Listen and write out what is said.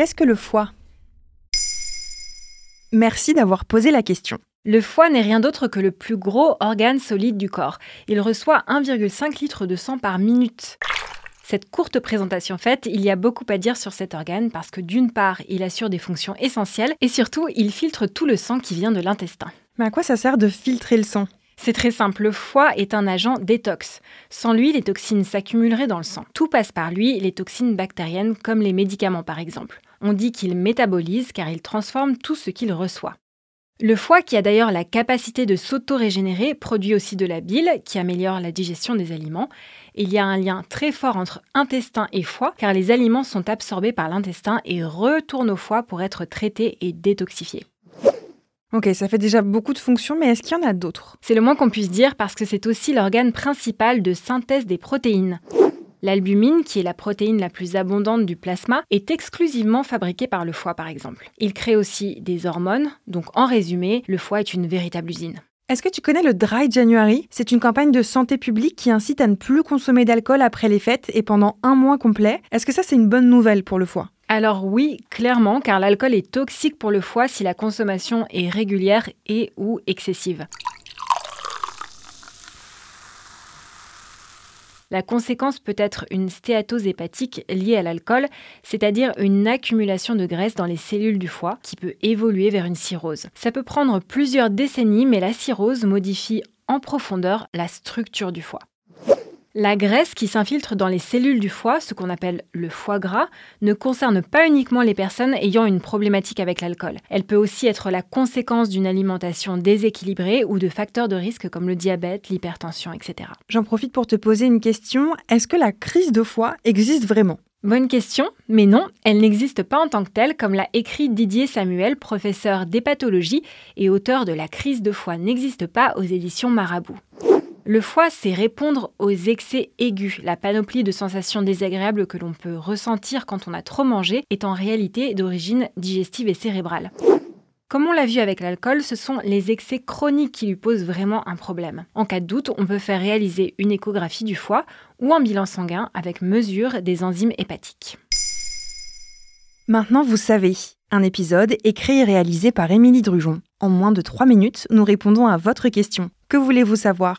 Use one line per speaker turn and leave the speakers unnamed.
Qu'est-ce que le foie? Merci d'avoir posé la question.
Le foie n'est rien d'autre que le plus gros organe solide du corps. Il reçoit 1,5 litre de sang par minute. Cette courte présentation faite, il y a beaucoup à dire sur cet organe parce que d'une part, il assure des fonctions essentielles et surtout, il filtre tout le sang qui vient de l'intestin.
Mais à quoi ça sert de filtrer le sang?
C'est très simple, le foie est un agent détox. Sans lui, les toxines s'accumuleraient dans le sang. Tout passe par lui, les toxines bactériennes comme les médicaments par exemple. On dit qu'il métabolise car il transforme tout ce qu'il reçoit. Le foie, qui a d'ailleurs la capacité de s'auto-régénérer, produit aussi de la bile, qui améliore la digestion des aliments. Il y a un lien très fort entre intestin et foie, car les aliments sont absorbés par l'intestin et retournent au foie pour être traités et détoxifiés.
Ok, ça fait déjà beaucoup de fonctions, mais est-ce qu'il y en a d'autres?
C'est le moins qu'on puisse dire parce que c'est aussi l'organe principal de synthèse des protéines. L'albumine, qui est la protéine la plus abondante du plasma, est exclusivement fabriquée par le foie par exemple. Il crée aussi des hormones, donc en résumé, le foie est une véritable usine.
Est-ce que tu connais le Dry January? C'est une campagne de santé publique qui incite à ne plus consommer d'alcool après les fêtes et pendant un mois complet. Est-ce que ça c'est une bonne nouvelle pour le foie?
Alors oui, clairement, car l'alcool est toxique pour le foie si la consommation est régulière et ou excessive. La conséquence peut être une stéatose hépatique liée à l'alcool, c'est-à-dire une accumulation de graisse dans les cellules du foie qui peut évoluer vers une cirrhose. Ça peut prendre plusieurs décennies, mais la cirrhose modifie en profondeur la structure du foie. La graisse qui s'infiltre dans les cellules du foie, ce qu'on appelle le foie gras, ne concerne pas uniquement les personnes ayant une problématique avec l'alcool. Elle peut aussi être la conséquence d'une alimentation déséquilibrée ou de facteurs de risque comme le diabète, l'hypertension, etc.
J'en profite pour te poser une question. Est-ce que la crise de foie existe vraiment?
Bonne question, mais non, elle n'existe pas en tant que telle, comme l'a écrit Didier Samuel, professeur d'hépatologie et auteur de La crise de foie n'existe pas aux éditions Marabout. Le foie, c'est répondre aux excès aigus. La panoplie de sensations désagréables que l'on peut ressentir quand on a trop mangé est en réalité d'origine digestive et cérébrale. Comme on l'a vu avec l'alcool, ce sont les excès chroniques qui lui posent vraiment un problème. En cas de doute, on peut faire réaliser une échographie du foie ou un bilan sanguin avec mesure des enzymes hépatiques.
Maintenant, vous savez, un épisode écrit et réalisé par Émilie Drujon. En moins de 3 minutes, nous répondons à votre question. Que voulez-vous savoir?